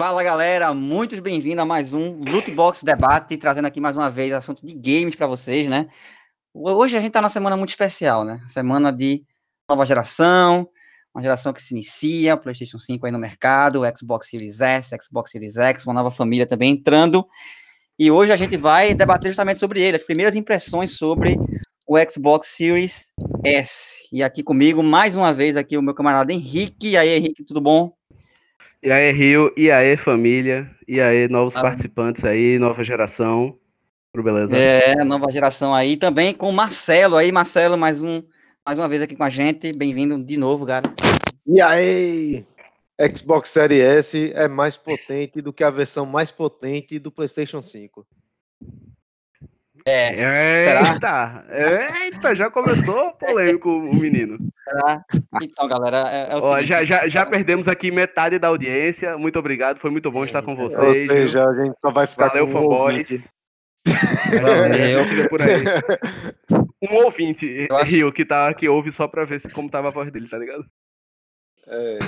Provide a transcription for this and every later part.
Fala galera, muito bem-vindo a mais um Loot Box Debate, trazendo aqui mais uma vez assunto de games para vocês, né? Hoje a gente tá numa semana muito especial, né? Semana de nova geração, uma geração que se inicia, PlayStation 5 aí no mercado, Xbox Series S, Xbox Series X, uma nova família também entrando. E hoje a gente vai debater justamente sobre ele, as primeiras impressões sobre o Xbox Series S. E aqui comigo, mais uma vez, aqui o meu camarada Henrique. E aí, Henrique, tudo bom? E aí, Rio, e aí, família, e aí, novos ah. participantes aí, nova geração. Beleza? É, nova geração aí, também com o Marcelo aí, Marcelo, mais, um, mais uma vez aqui com a gente, bem-vindo de novo, cara. E aí, Xbox Series S é mais potente do que a versão mais potente do PlayStation 5. É. Eita, eita, já começou polêmico o menino. Será? Então, galera, é, é o Ó, já, já, já perdemos aqui metade da audiência. Muito obrigado, foi muito bom estar com vocês. Ou seja, a gente só vai ficar Valeu, com fanboys. Valeu, por aí. Um ouvinte, acho... Rio, que, tá, que ouve só pra ver se, como tava a voz dele, tá ligado? É,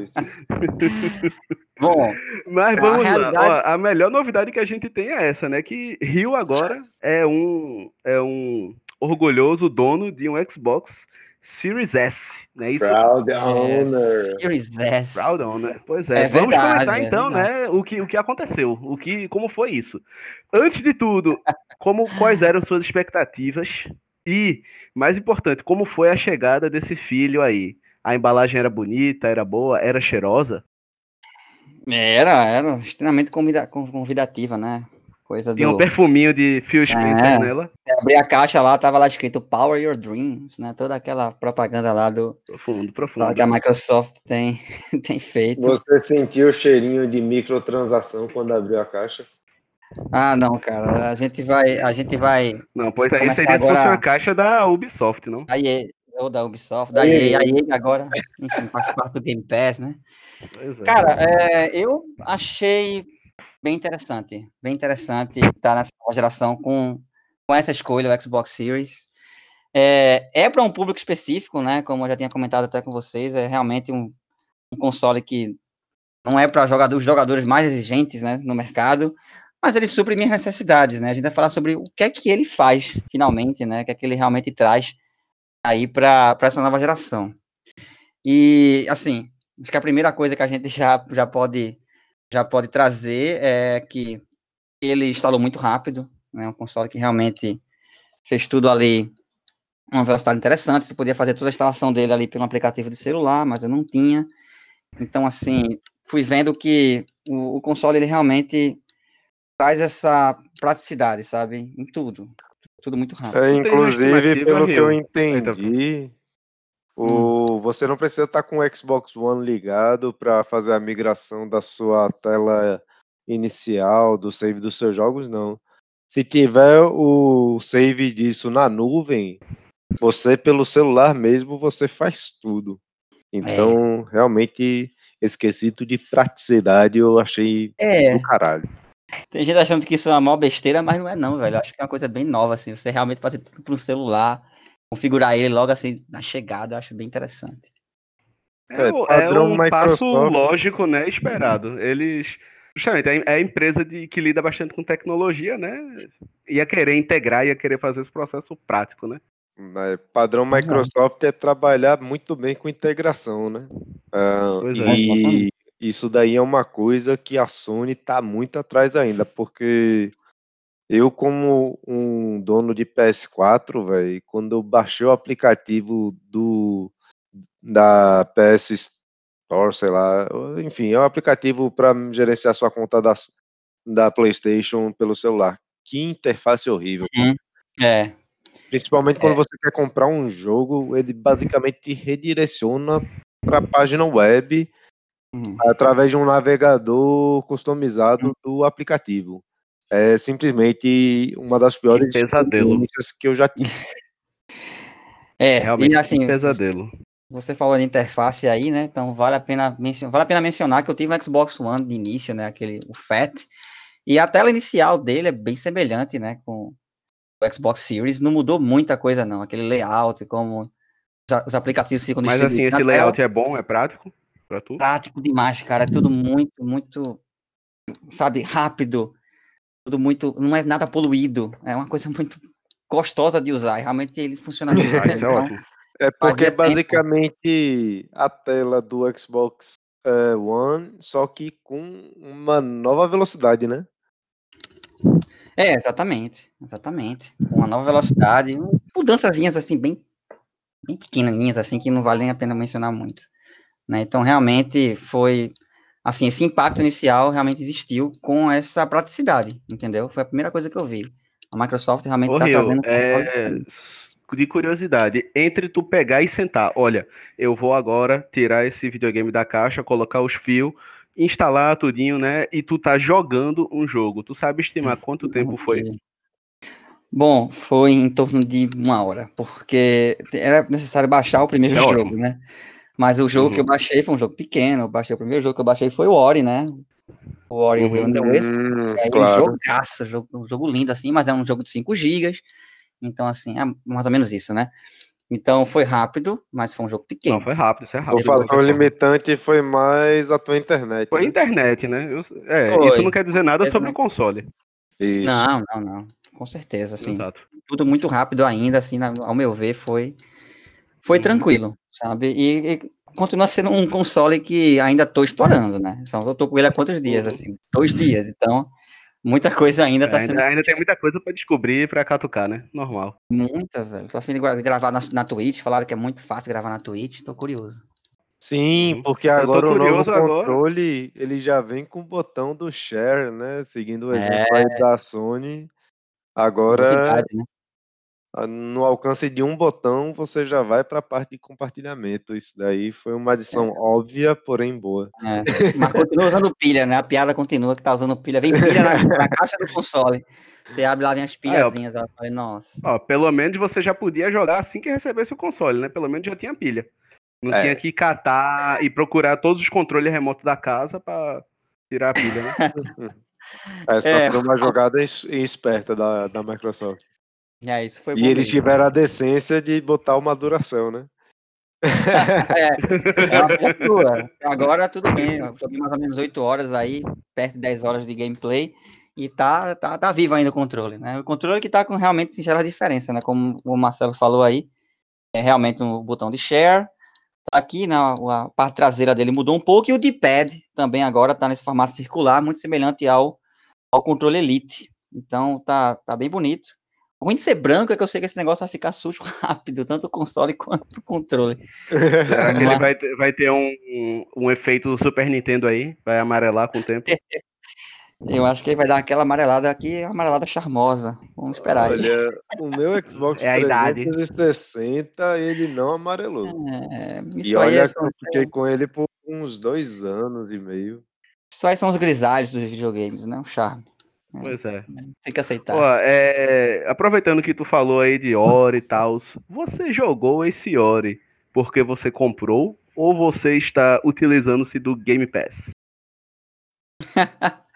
isso. Bom, mas vamos a realidade... lá. Ó, a melhor novidade que a gente tem é essa, né? Que Rio agora é um, é um orgulhoso dono de um Xbox Series S, né? Isso... Proud Owner. Series S. Proud Owner. Pois é. é Vamos verdade, comentar é então, né? O que, o que aconteceu, o que, como foi isso. Antes de tudo, como quais eram suas expectativas e, mais importante, como foi a chegada desse filho aí? A embalagem era bonita, era boa, era cheirosa? Era, era extremamente convida convidativa, né? Coisa Tinha do... um perfuminho de Phil Spencer é, nela. Você abria a caixa lá, tava lá escrito Power Your Dreams, né? Toda aquela propaganda lá do... Profundo, profundo. Que a Microsoft tem, tem feito. Você sentiu o cheirinho de microtransação quando abriu a caixa? Ah, não, cara, a gente vai, a gente vai. Não, pois aí seria agora... se fosse uma caixa da Ubisoft, não? Aí, ou da Ubisoft, da EA, a EA agora, enfim, faz parte do Game Pass, né? É. Cara, é, eu achei bem interessante, bem interessante estar nessa nova geração com, com essa escolha, o Xbox Series. É, é para um público específico, né? Como eu já tinha comentado até com vocês, é realmente um, um console que não é para jogadores, os jogadores mais exigentes, né, no mercado, mas ele supre minhas necessidades, né? A gente vai falar sobre o que é que ele faz, finalmente, né? O que é que ele realmente traz aí para essa nova geração. E, assim, acho que a primeira coisa que a gente já, já, pode, já pode trazer é que ele instalou muito rápido, né, um console que realmente fez tudo ali uma velocidade interessante, você podia fazer toda a instalação dele ali pelo aplicativo de celular, mas eu não tinha. Então, assim, fui vendo que o, o console ele realmente traz essa praticidade, sabe, em tudo tudo muito rápido. É, inclusive, pelo que eu entendi, o, hum. você não precisa estar com o Xbox One ligado para fazer a migração da sua tela inicial, do save dos seus jogos, não. Se tiver o save disso na nuvem, você pelo celular mesmo, você faz tudo. Então, é. realmente, esse quesito de praticidade eu achei é. do caralho. Tem gente achando que isso é uma maior besteira, mas não é não, velho. acho que é uma coisa bem nova, assim. Você realmente fazer tudo pro celular, configurar ele logo assim na chegada, eu acho bem interessante. É, é, é um Microsoft. passo lógico, né? Esperado. Eles. Justamente, é a empresa de, que lida bastante com tecnologia, né? Ia querer integrar, ia querer fazer esse processo prático, né? Mas padrão Microsoft é trabalhar muito bem com integração, né? Uh, e isso daí é uma coisa que a Sony está muito atrás ainda, porque eu, como um dono de PS4, velho, quando eu baixei o aplicativo do da PS Store, sei lá, enfim, é um aplicativo para gerenciar sua conta da, da PlayStation pelo celular. Que interface horrível. Uhum. É. Principalmente quando é. você quer comprar um jogo, ele basicamente te redireciona para a página web Uhum. através de um navegador customizado uhum. do aplicativo. É simplesmente uma das piores que pesadelo que eu já tive. é, realmente e assim, pesadelo. Você falou de interface aí, né? Então vale a pena mencionar, vale a pena mencionar que eu tive um Xbox One de início, né? Aquele o Fat. E a tela inicial dele é bem semelhante, né? Com o Xbox Series. Não mudou muita coisa, não. Aquele layout, como os aplicativos ficam Mas assim, esse layout tela. é bom, é prático? Pra tu? Prático demais, cara. É tudo muito, muito sabe, rápido, tudo muito, não é nada poluído, é uma coisa muito gostosa de usar, realmente ele funciona muito bem. Então, é porque basicamente tempo. a tela do Xbox uh, One, só que com uma nova velocidade, né? É, exatamente, exatamente. Uma nova velocidade, mudançazinhas assim, bem, bem pequenininhas, assim, que não valem a pena mencionar muito. Né? Então, realmente, foi, assim, esse impacto inicial realmente existiu com essa praticidade, entendeu? Foi a primeira coisa que eu vi. A Microsoft realmente está trazendo... É... De curiosidade, entre tu pegar e sentar, olha, eu vou agora tirar esse videogame da caixa, colocar os fios, instalar tudinho, né? E tu tá jogando um jogo. Tu sabe estimar quanto tempo foi? Bom, foi em torno de uma hora, porque era necessário baixar o primeiro é jogo, ótimo. né? Mas o jogo uhum. que eu uhum. baixei foi um jogo pequeno. Eu baixei, o primeiro jogo que eu baixei foi o Ori, né? O Ori uhum. Will the Wisp. É claro. um jogaço, jogo, um jogo lindo assim, mas é um jogo de 5 GB. Então, assim, é mais ou menos isso, né? Então foi rápido, mas foi um jogo pequeno. Não, foi rápido, isso é rápido. O fator limitante foi mais a tua internet. Foi a né? internet, né? Eu, é, foi. isso não quer dizer nada sobre o console. Isso. Não, não, não. Com certeza, assim. Exato. Tudo muito rápido ainda, assim, ao meu ver, foi, foi tranquilo, sabe? E, e, continua sendo um console que ainda estou explorando, né? Só eu tô com ele há quantos dias, uhum. assim? Dois dias, então Muita coisa ainda tá é, sendo. Ainda tem muita coisa para descobrir para catucar, né? Normal. Muita, velho. Tô afim de gravar na, na Twitch. Falaram que é muito fácil gravar na Twitch. Tô curioso. Sim, uhum. porque agora o novo controle agora. ele já vem com o botão do share, né? Seguindo o exemplo é... aí da Sony. Agora, Novidade, né? No alcance de um botão, você já vai para a parte de compartilhamento. Isso daí foi uma adição é. óbvia, porém boa. É. Mas continua usando pilha, né? A piada continua que tá usando pilha. Vem pilha na, na caixa do console. Você abre lá, vem as pilhazinhas. É, ó, nossa. Ó, pelo menos você já podia jogar assim que recebesse o console, né? Pelo menos já tinha pilha. Não é. tinha que catar e procurar todos os controles remotos da casa para tirar a pilha, né? Essa é, foi uma jogada esperta da, da Microsoft. É, isso foi e eles mesmo. tiveram a decência de botar uma duração, né? é, é uma abertura. Agora tudo bem, joguei mais ou menos 8 horas aí, perto de 10 horas de gameplay, e tá, tá, tá vivo ainda o controle, né? O controle que tá com realmente singela diferença, né? Como o Marcelo falou aí, é realmente o um botão de share, tá aqui, né? A parte traseira dele mudou um pouco, e o D-pad também agora tá nesse formato circular, muito semelhante ao, ao controle Elite. Então tá, tá bem bonito. O ruim de ser branco é que eu sei que esse negócio vai ficar sujo rápido, tanto o console quanto o controle. Será que ele vai ter, vai ter um, um, um, efeito Super Nintendo aí? Vai amarelar com o tempo? Eu acho que ele vai dar aquela amarelada aqui, amarelada charmosa. Vamos esperar Olha, aí. o meu Xbox é 360, ele não amarelou. É, e olha é que eu fiquei com ele por uns dois anos e meio. Isso aí são os grisalhos dos videogames, né? O charme. É, pois é. Tem que aceitar. Pô, é, aproveitando que tu falou aí de Ori e tal, você jogou esse Ori porque você comprou ou você está utilizando-se do Game Pass?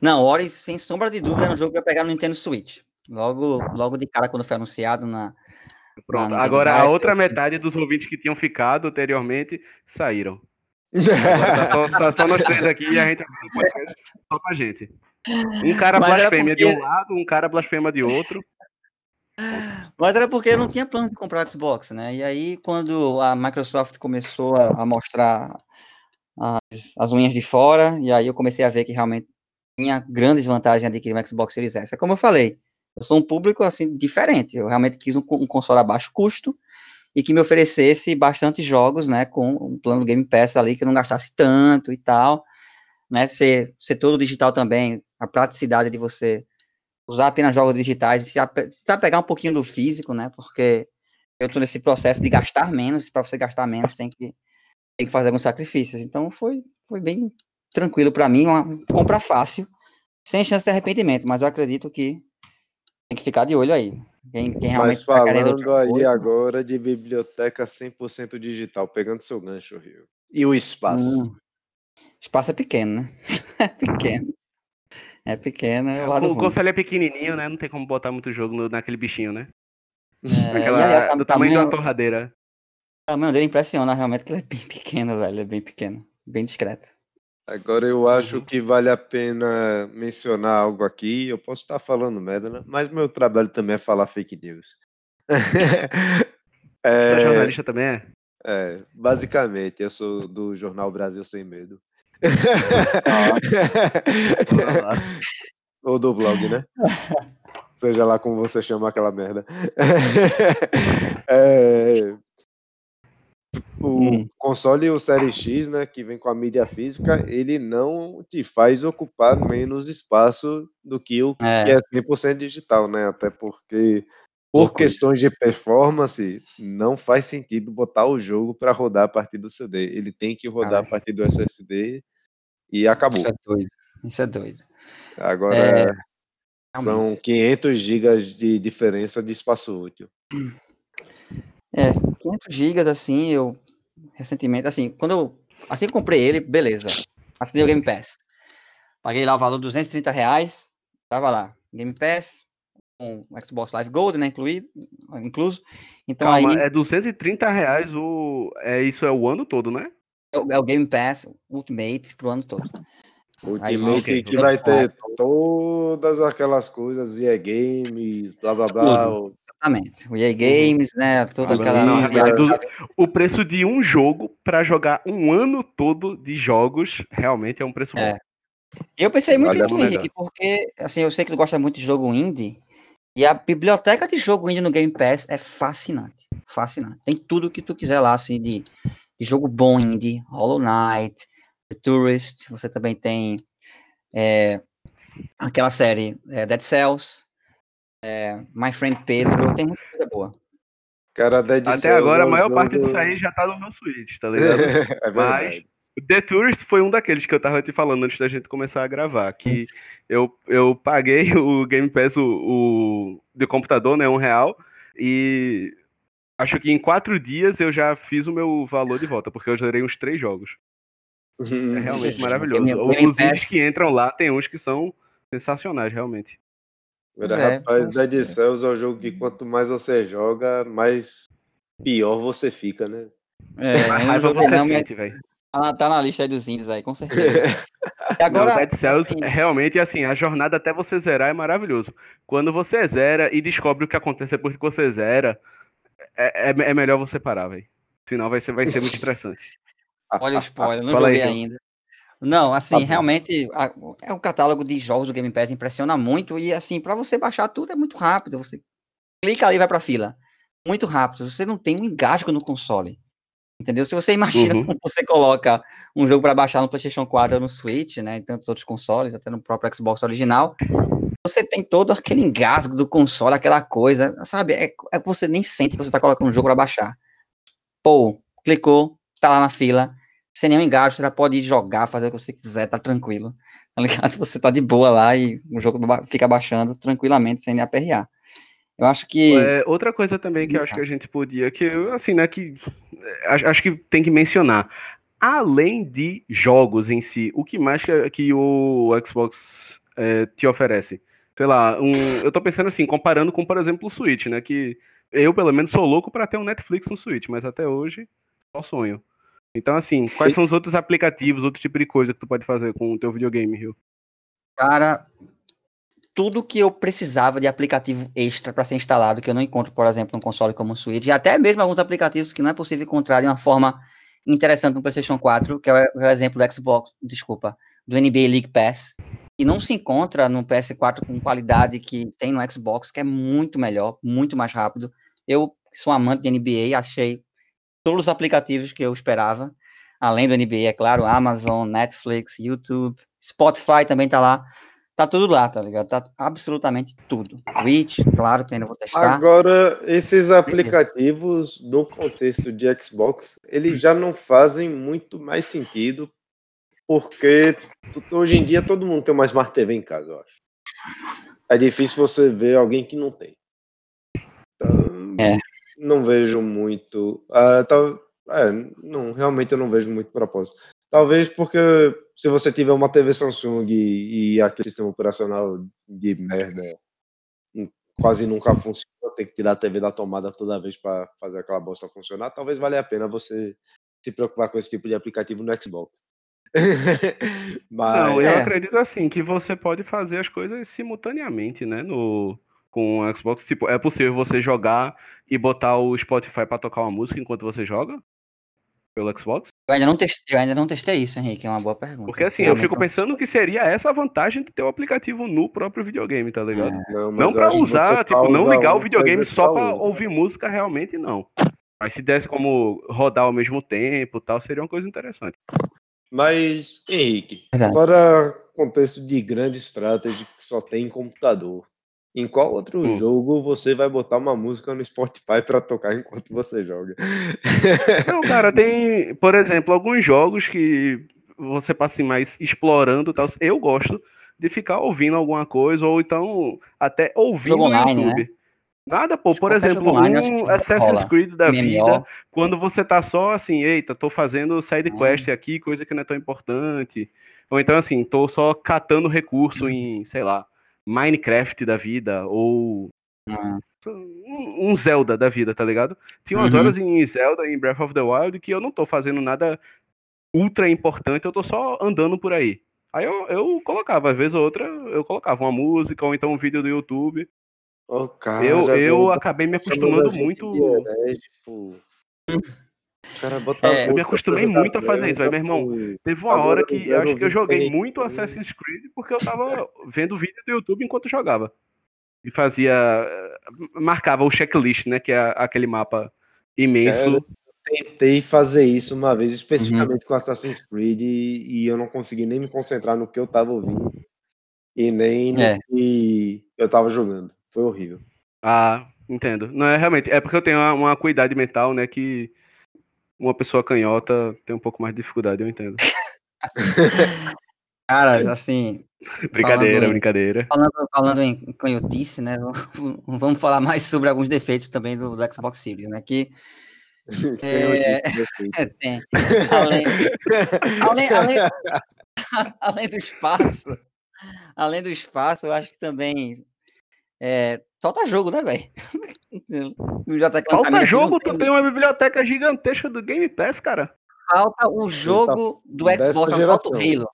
Não, Ori, sem sombra de dúvida, é um jogo que eu ia pegar no Nintendo Switch. Logo, logo de cara, quando foi anunciado na. Pronto, na agora a outra metade dos ouvintes que tinham ficado anteriormente saíram. Agora tá só, tá só nós três aqui e a gente só pra gente. Um cara Mas blasfêmia porque... de um lado, um cara blasfema de outro. Mas era porque eu não tinha plano de comprar Xbox, né? E aí, quando a Microsoft começou a, a mostrar as, as, unhas de fora, e aí eu comecei a ver que realmente tinha grandes vantagens de adquirir um Xbox Series S. É como eu falei, eu sou um público assim diferente. Eu realmente quis um, um console a baixo custo e que me oferecesse bastante jogos, né? Com um plano Game Pass ali que não gastasse tanto e tal, né? Ser, ser todo digital também a praticidade de você usar apenas jogos digitais e se, se pegar um pouquinho do físico, né? Porque eu estou nesse processo de gastar menos, para você gastar menos tem que, tem que fazer alguns sacrifícios. Então foi, foi bem tranquilo para mim, uma compra fácil, sem chance de arrependimento, mas eu acredito que tem que ficar de olho aí. Quem, quem mas tá falando tá aí coisa, agora de biblioteca 100% digital, pegando seu gancho, Rio. E o espaço? Hum, espaço é pequeno, né? é pequeno. É pequeno, é o O console é pequenininho, né? Não tem como botar muito jogo no, naquele bichinho, né? É, Aquela, do tamanho, tamanho da torradeira. O tamanho dele impressiona realmente que ele é bem pequeno, velho. É bem pequeno. Bem discreto. Agora eu acho uhum. que vale a pena mencionar algo aqui. Eu posso estar falando merda, né? mas meu trabalho também é falar fake news. é, Você é jornalista também é? É, basicamente, eu sou do jornal Brasil Sem Medo. Ou do blog, né? Seja lá como você chama aquela merda. é, o hum. console o Série X, né, que vem com a mídia física, ele não te faz ocupar menos espaço do que o é. que é 100% digital, né? Até porque por questões de performance, não faz sentido botar o jogo para rodar a partir do CD. Ele tem que rodar a partir do SSD e acabou. Isso é doido. Isso é doido. Agora é, são 500 GB de diferença de espaço útil. É, 500 GB assim, eu recentemente, assim, quando eu assim que comprei ele, beleza. Assinei o Game Pass. Paguei lá o valor de 230 reais, tava lá, Game Pass, com o Xbox Live Gold, né, incluído, incluso. Então Calma, aí é 230 reais o é isso é o ano todo, né? É o, é o Game Pass Ultimate pro ano todo. Ultimate aí, que vai ter todas aquelas coisas, EA Games, blá blá blá. Tudo, exatamente. O EA Games, né? Toda aquela. Não, o preço de um jogo para jogar um ano todo de jogos realmente é um preço é. bom. Eu pensei muito em tu, Henrique, porque assim, eu sei que tu gosta muito de jogo indie. E a biblioteca de jogo indie no Game Pass é fascinante. Fascinante. Tem tudo que tu quiser lá, assim, de, de jogo bom indie, Hollow Knight, The Tourist, você também tem é, aquela série é, Dead Cells, é, My Friend Pedro, tem muita coisa boa. Cara, Dead Até Cells agora, a maior jogo... parte disso aí já tá no meu Switch, tá ligado? é Mas The Tourist foi um daqueles que eu tava te falando antes da gente começar a gravar, que eu, eu paguei o Game Pass, o, o de computador, né, um real, e acho que em quatro dias eu já fiz o meu valor de volta, porque eu gerei uns três jogos. É realmente maravilhoso. Os indies que entram lá, tem uns que são sensacionais, realmente. Mas é, rapaz, Dead Cells é um jogo que quanto mais você joga, mais pior você fica, né? É, mais raiva você não, sente, velho. Tá, tá, na lista dos indies aí, com certeza. E agora, não, Dead Cells, assim... realmente, assim, a jornada até você zerar é maravilhoso. Quando você zera e descobre o que acontece depois que você zera, é, é, é melhor você parar, velho. Senão vai ser, vai ser muito estressante. Olha o spoiler, não Fala joguei aí, ainda. Não, assim, tá realmente a, é um catálogo de jogos do Game Pass impressiona muito e assim, para você baixar tudo é muito rápido, você clica ali e vai para fila. Muito rápido, você não tem um engasgo no console. Entendeu? Se você imagina uhum. como você coloca um jogo para baixar no PlayStation 4 ou no Switch, né, em tantos outros consoles, até no próprio Xbox original, você tem todo aquele engasgo do console, aquela coisa, sabe? É, é que você nem sente que você tá colocando um jogo para baixar. Pô, clicou, tá lá na fila, sem nenhum engajo, você já pode jogar, fazer o que você quiser, tá tranquilo. Tá ligado? Você tá de boa lá e o jogo fica baixando tranquilamente, sem nem aperrear. Eu acho que. É, outra coisa também que eu acho que a gente podia, que assim, né, que acho, acho que tem que mencionar. Além de jogos em si, o que mais que, que o Xbox é, te oferece? Sei lá, um, eu tô pensando assim, comparando com, por exemplo, o Switch, né? Que eu, pelo menos, sou louco para ter um Netflix no Switch, mas até hoje, só sonho. Então, assim, quais são os outros aplicativos, outro tipo de coisa que tu pode fazer com o teu videogame, Rio? Cara, tudo que eu precisava de aplicativo extra para ser instalado, que eu não encontro, por exemplo, num console como o Switch, e até mesmo alguns aplicativos que não é possível encontrar de uma forma interessante no PlayStation 4, que é o exemplo do Xbox, desculpa, do NBA League Pass, que não se encontra no PS4 com qualidade que tem no Xbox, que é muito melhor, muito mais rápido. Eu sou amante de NBA, achei todos os aplicativos que eu esperava, além do NBA, é claro, Amazon, Netflix, YouTube, Spotify também tá lá. Tá tudo lá, tá ligado? Tá absolutamente tudo. Twitch, claro que ainda vou testar. Agora, esses aplicativos, no contexto de Xbox, eles já não fazem muito mais sentido, porque hoje em dia todo mundo tem uma Smart TV em casa, eu acho. É difícil você ver alguém que não tem. Não vejo muito. Uh, tal, é, não, realmente eu não vejo muito propósito. Talvez porque se você tiver uma TV Samsung e, e aquele sistema operacional de merda quase nunca funciona, tem que tirar a TV da tomada toda vez para fazer aquela bosta funcionar, talvez valha a pena você se preocupar com esse tipo de aplicativo no Xbox. Mas... Não, eu é. acredito assim, que você pode fazer as coisas simultaneamente, né? No, com o Xbox. Tipo, é possível você jogar e botar o Spotify para tocar uma música enquanto você joga? Pelo Xbox? Eu ainda não testei, eu ainda não testei isso, Henrique, é uma boa pergunta. Porque assim, eu fico pensando que seria essa a vantagem de ter o aplicativo no próprio videogame, tá ligado? É. Não, não para usar, tipo, não ligar o videogame só para ouvir música realmente não. Mas se desse como rodar ao mesmo tempo, tal, seria uma coisa interessante. Mas, Henrique, Exato. para contexto de grande estratégia que só tem computador, em qual outro hum. jogo você vai botar uma música no Spotify para tocar enquanto você joga? Não, cara, tem, por exemplo, alguns jogos que você passa assim, mais explorando tal. Eu gosto de ficar ouvindo alguma coisa, ou então até ouvindo no YouTube. Né? Nada, pô. Por exemplo, online, um Assassin's Creed da vida, quando você tá só assim, eita, tô fazendo side hum. quest hum. aqui, coisa que não é tão importante. Ou então, assim, tô só catando recurso em, sei lá, Minecraft da vida, ou hum. um Zelda da vida, tá ligado? Tinha umas uhum. horas em Zelda, em Breath of the Wild, que eu não tô fazendo nada ultra importante, eu tô só andando por aí. Aí eu, eu colocava, às vezes ou outra, eu colocava uma música, ou então um vídeo do YouTube Oh, cara, eu eu acabei me acostumando muito. tipo... Cara, é, eu me acostumei muito a fazer isso, aí, meu irmão. Teve uma hora que eu acho que eu joguei muito Assassin's Creed porque eu tava vendo vídeo do YouTube enquanto jogava. E fazia. Marcava o checklist, né? Que é aquele mapa imenso. eu tentei fazer isso uma vez, especificamente uhum. com Assassin's Creed, e, e, eu não consegui nem me concentrar no que eu tava ouvindo. E nem no é. que eu tava jogando. Foi horrível. Ah, entendo. Não é realmente. É porque eu tenho uma, uma cuidade mental, né? Que uma pessoa canhota tem um pouco mais de dificuldade, eu entendo. Caras, assim. brincadeira, falando, brincadeira. Falando, falando em canhotice, né? Vamos falar mais sobre alguns defeitos também do, do Xbox Series, né? Que. É, tem. Além, além, além, além do espaço, além do espaço, eu acho que também é, falta jogo, né, velho? Falta jogo, tu tem uma biblioteca gigantesca do Game Pass, cara. Falta o jogo do Xbox, falta o Halo.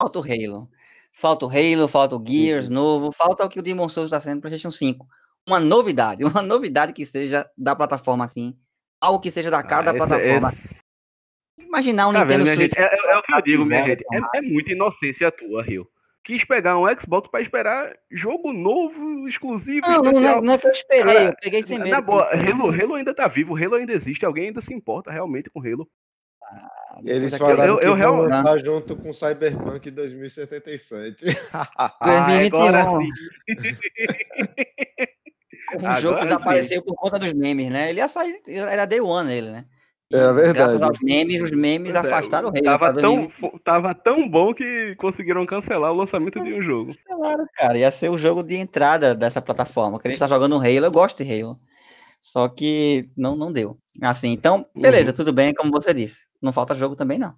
Falta o Halo. Falta o Halo, falta o Gears uhum. novo, falta o que o Demon Souls está sendo no PlayStation 5. Uma novidade, uma novidade que seja da plataforma assim, algo que seja da cara ah, da plataforma. Esse... Imaginar um tá Nintendo vendo, Switch. É, é, é, o que eu digo, minha gente. É, é muita inocência tua, Rio quis pegar um Xbox para esperar jogo novo, exclusivo. Não, não, é, não é que eu esperei, Cara, eu peguei sem medo. Na boa, Halo, Halo ainda tá vivo, Halo ainda existe, alguém ainda se importa realmente com Halo. Ah, Eles falaram eu, eu, que eu, vão junto com Cyberpunk 2077. ah, 2021. o jogo desapareceu por conta dos memes, né? Ele ia sair, era Day One ele, né? É verdade. Graças aos memes, os memes é, afastaram o rei. Tava tão, tava tão bom que conseguiram cancelar o lançamento de um jogo. Cancelaram, cara. Ia ser o jogo de entrada dessa plataforma. Que a gente tá jogando Halo, eu gosto de Halo. Só que não, não deu. Assim, então, beleza, uhum. tudo bem, como você disse. Não falta jogo também, não.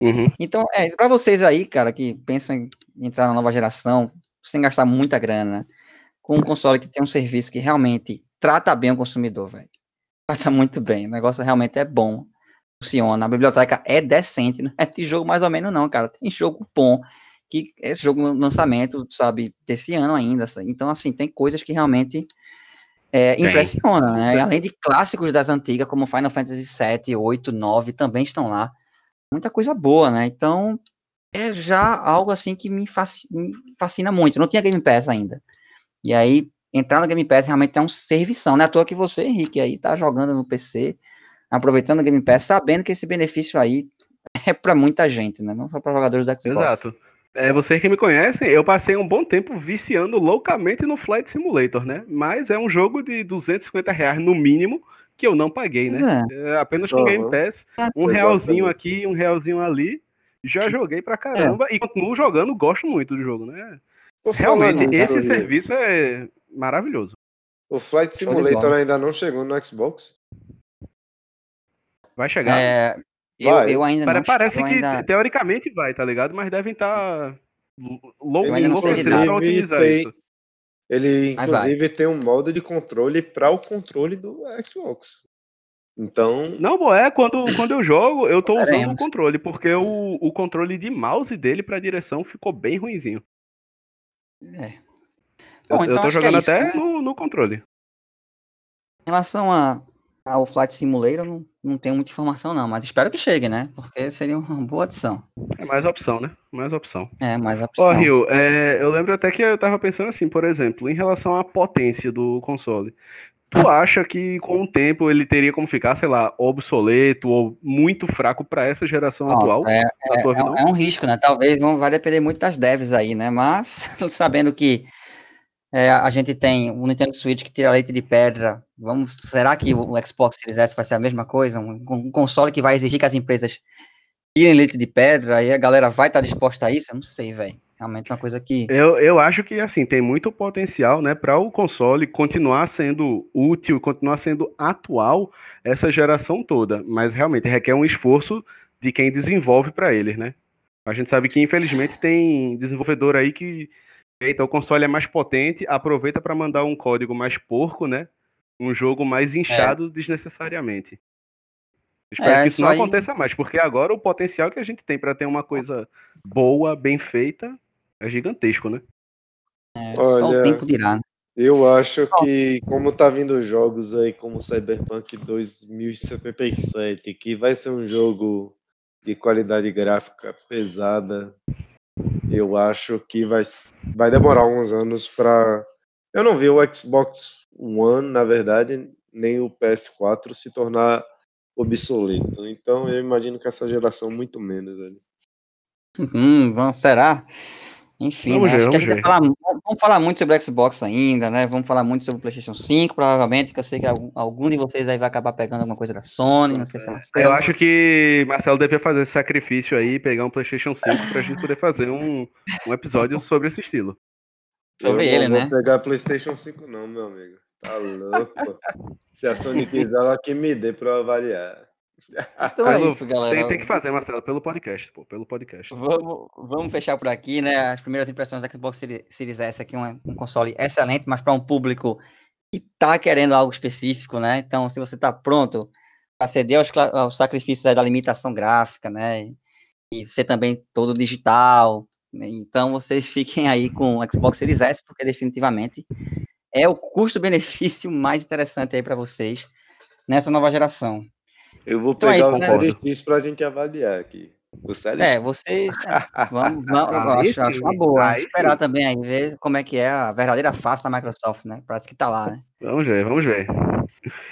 Uhum. Então, é, para vocês aí, cara, que pensam em entrar na nova geração, sem gastar muita grana, com um console que tem um serviço que realmente trata bem o consumidor, velho passa muito bem. O negócio realmente é bom. Funciona. A biblioteca é decente. Não é de jogo mais ou menos, não, cara. Tem jogo bom. Que é jogo no lançamento, sabe, desse ano ainda. Então, assim, tem coisas que realmente é, impressionam, né? Além de clássicos das antigas, como Final Fantasy VII, 8, 9, também estão lá. Muita coisa boa, né? Então, é já algo assim que me fascina, me fascina muito. Eu não tinha Game Pass ainda. E aí, entrar no Game Pass realmente é um servição, né? À toa que você, Henrique, aí tá jogando no PC, aproveitando o Game Pass, sabendo que esse benefício aí é para muita gente, né? Não só para jogadores da Xbox. Exato. É, vocês que me conhecem, eu passei um bom tempo viciando loucamente no Flight Simulator, né? Mas é um jogo de 250 reais no mínimo que eu não paguei, né? É. É, apenas com. Game Pass, um realzinho aqui, um realzinho ali, já joguei pra caramba é. e continuo jogando, gosto muito do jogo, né? Realmente, esse serviço é maravilhoso. O Flight Simulator ainda não chegou no Xbox? Vai chegar. É, eu, vai. eu ainda não Parece que ainda... teoricamente vai, tá ligado? Mas devem estar tá louco para otimizar tem, isso. Ele, inclusive, tem um modo de controle para o controle do Xbox. Então. Não, é, quando, quando eu jogo, eu tô usando o controle, porque o, o controle de mouse dele pra direção ficou bem ruinzinho. É. Bom, eu, então eu tô é jogando é isso, até né? no, no controle. Em relação a, ao Flight Simulator, não, não tenho muita informação, não, mas espero que chegue, né? Porque seria uma boa adição. É mais opção, né? Mais opção. É, mais opção. Ó, Rio, é, eu lembro até que eu tava pensando assim, por exemplo, em relação à potência do console. Tu acha que com o tempo ele teria como ficar, sei lá, obsoleto ou muito fraco para essa geração atual? É, é, é, um risco, né? Talvez não vai depender muito das devs aí, né? Mas sabendo que é, a gente tem o Nintendo Switch que tira leite de pedra. Vamos, será que o Xbox Series S vai ser a mesma coisa? Um, um console que vai exigir que as empresas tirem leite de pedra e a galera vai estar disposta a isso? Eu não sei, velho. Realmente é uma coisa que. Eu, eu acho que assim tem muito potencial, né, para o console continuar sendo útil, continuar sendo atual essa geração toda. Mas realmente requer um esforço de quem desenvolve para eles, né? A gente sabe que infelizmente tem desenvolvedor aí que então o console é mais potente, aproveita para mandar um código mais porco, né? Um jogo mais é. inchado é. desnecessariamente. Espero é, que isso não aí... aconteça mais, porque agora o potencial que a gente tem para ter uma coisa boa, bem feita, é gigantesco, né? É, Olha, só o tempo dirá. Né? Eu acho que, como tá vindo jogos aí como Cyberpunk 2077, que vai ser um jogo de qualidade gráfica pesada, eu acho que vai, vai demorar alguns anos para. Eu não vi o Xbox One, na verdade, nem o PS4 se tornar obsoleto. Então eu imagino que essa geração muito menos. Hum, será? Enfim, vamos, né? ver, vamos, que falar, vamos falar muito sobre o Xbox ainda, né? Vamos falar muito sobre o PlayStation 5, provavelmente, que eu sei que algum, algum de vocês aí vai acabar pegando alguma coisa da Sony, não sei se é Marcelo. Eu acho que Marcelo devia fazer esse sacrifício aí, pegar um PlayStation 5 pra gente poder fazer um, um episódio sobre esse estilo. Sobre eu ele, não né? vou pegar PlayStation 5 não, meu amigo. Tá louco. se a Sony quiser, ela que me dê pra avaliar. Então é isso, galera. Tem, tem, que fazer, Marcelo, pelo podcast, pô, pelo podcast. Vamos, vamos fechar por aqui, né? As primeiras impressões do Xbox Series S aqui, um, um console excelente, mas para um público que tá querendo algo específico, né? Então, se você tá pronto para ceder aos, aos sacrifícios da limitação gráfica, né? E ser também todo digital, né? então vocês fiquem aí com o Xbox Series S, porque definitivamente é o custo-benefício mais interessante aí para vocês nessa nova geração. Eu vou então é pegar é isso, o né? X para a gente avaliar aqui. O É, vocês. É, vamos, vamos, eu acho, acho uma boa. Aí, esperar sim. também aí, ver como é que é a verdadeira face da Microsoft, né? Parece que tá lá, né? Vamos ver, vamos ver.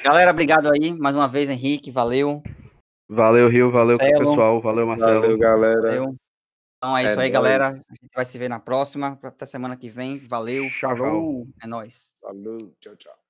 Galera, obrigado aí. Mais uma vez, Henrique, valeu. Valeu, Rio, valeu Marcelo. pessoal, valeu, Marcelo. Valeu, galera. Valeu. Então é, é isso aí, nóis. galera. A gente vai se ver na próxima. Até semana que vem. Valeu. Tchau, tchau. É nóis. Falou, tchau, tchau.